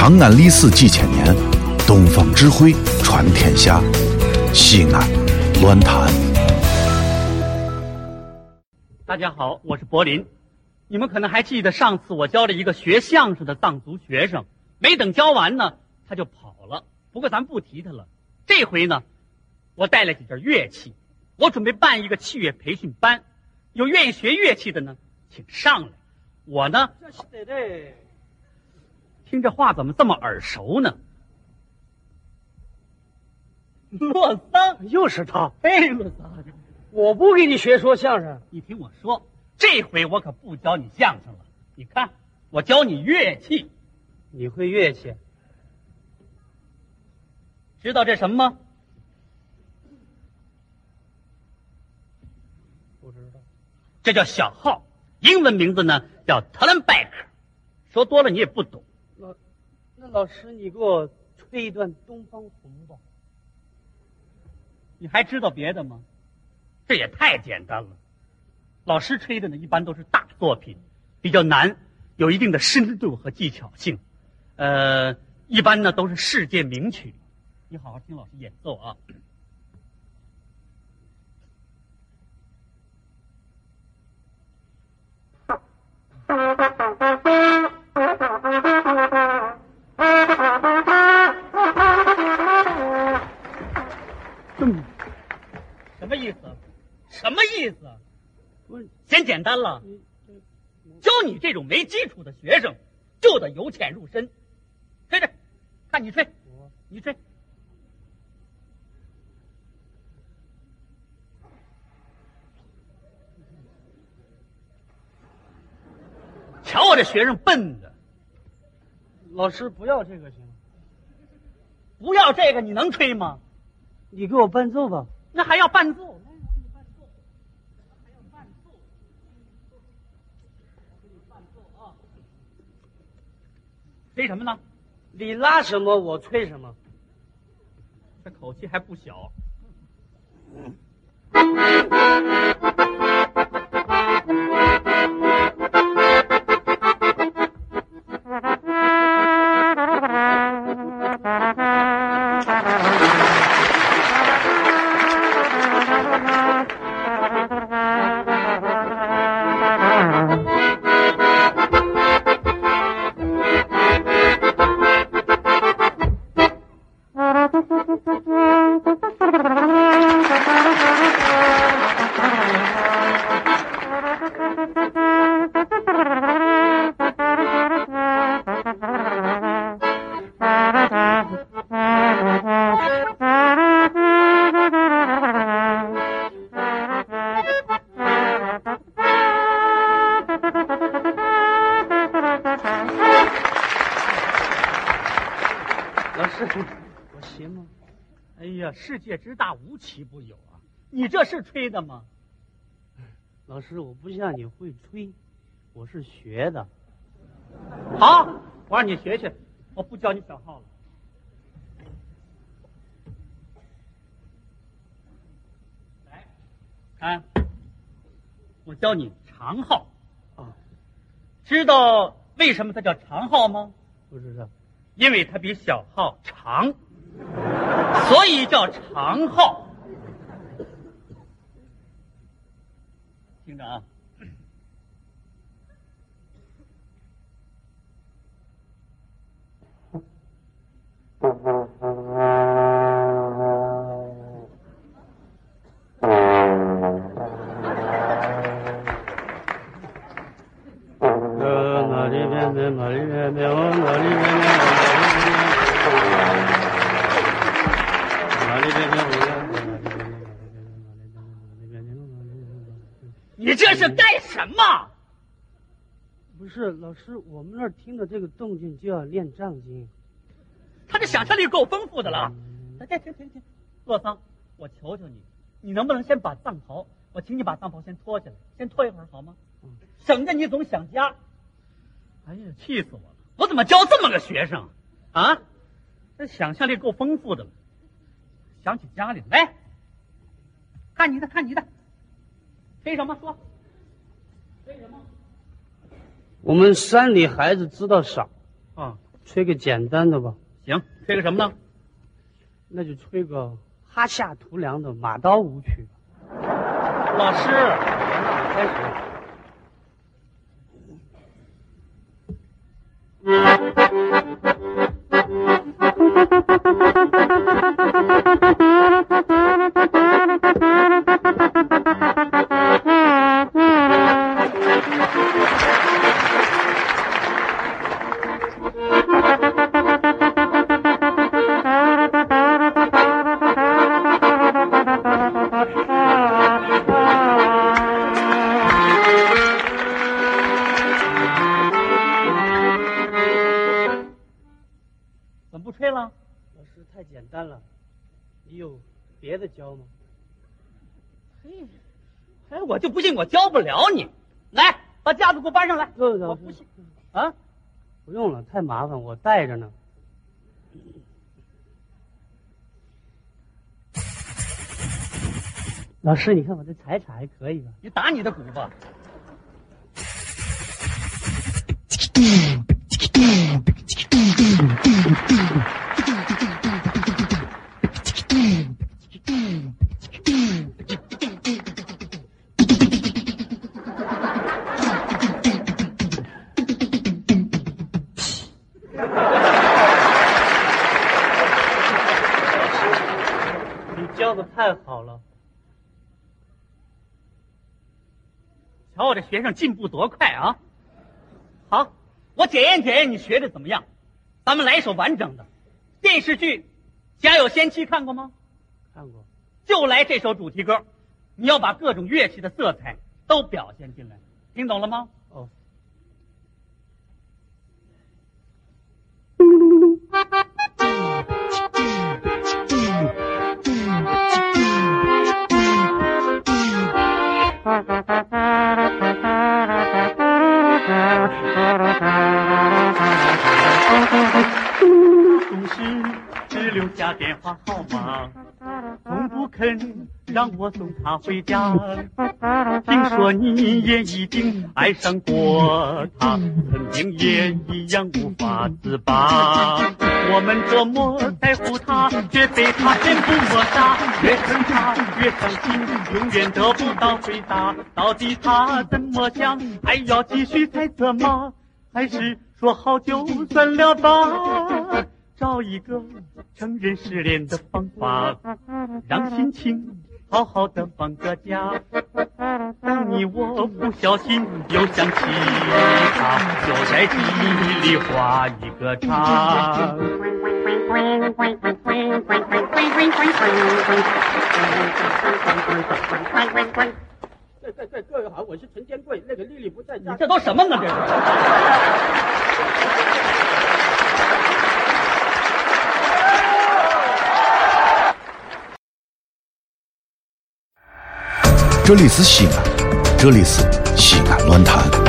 长安历史几千年，东方智慧传天下。西安，乱谈。大家好，我是柏林。你们可能还记得上次我教了一个学相声的藏族学生，没等教完呢，他就跑了。不过咱不提他了。这回呢，我带了几件乐器，我准备办一个器乐培训班，有愿意学乐器的呢，请上来。我呢，听这话怎么这么耳熟呢？洛桑，又是他！哎，洛桑，我不给你学说相声，你听我说，这回我可不教你相声了。你看，我教你乐器，你会乐器？知道这什么吗？不知道。这叫小号，英文名字呢叫 t u l e n b a c k 说多了你也不懂。那老师，你给我吹一段《东方红》吧。你还知道别的吗？这也太简单了。老师吹的呢，一般都是大作品，比较难，有一定的深度和技巧性。呃，一般呢都是世界名曲。你好好听老师演奏啊。嗯，什么意思？什么意思？不是，嫌简单了？教你这种没基础的学生，就得由浅入深。吹吹，看你吹，你吹。瞧我这学生笨的，老师不要这个行吗？不要这个你能吹吗？你给我伴奏吧。那还要伴奏？来，我给你伴奏。还要伴奏？给你伴奏啊！吹什么呢？你拉什么我吹什么。这口气还不小。老我行吗？哎呀，世界之大，无奇不有啊！你这是吹的吗？老师，我不像你会吹，我是学的。好，我让你学学，我不教你小号了。来，看，我教你长号啊，知道为什么它叫长号吗？不知道。因为它比小号长，所以叫长号。听着啊。你这是干什么？不是老师，我们那儿听着这个动静就要练藏经。他这想象力够丰富的了。来，停停停停，洛桑，我求求你，你能不能先把藏袍，我请你把藏袍先脱下来，先脱一会儿好吗？省得你总想家。哎呀，气死我了！我怎么教这么个学生啊？这想象力够丰富的了，想起家里来。看你的，看你的，吹什么说？吹什么？我们山里孩子知道少，啊，吹个简单的吧，行，吹个什么呢？那就吹个哈夏图良的马刀舞曲。老师，开始。怎有别的教吗？嘿，哎，我就不信我教不了你。来，把架子给我搬上来。我不信啊！不用了，太麻烦，我带着呢。老师，你看我这踩踩还可以吧？你打你的鼓吧。瞧我这学生进步多快啊！好，我检验检验你学的怎么样。咱们来一首完整的电视剧《家有仙妻》，看过吗？看过。就来这首主题歌，你要把各种乐器的色彩都表现进来，听懂了吗？哦，总是只留下电话号码，从不肯让我送她回家。听说你也已经爱上过他，曾经也一样无法自拔。我们多么在乎他，却被他全部抹杀。越恨他越伤心，永远得不到回答。到底他怎么想？还要继续猜测吗？还是说好就算了吧？找一个承认失恋的方法，让心情好好的放个假。当你我不小心又想起他，就在记忆里画一个叉。对对对，各位好，我是陈天贵，那个丽丽不在你这都什么呢？这是。这里是西安，这里是西安论坛。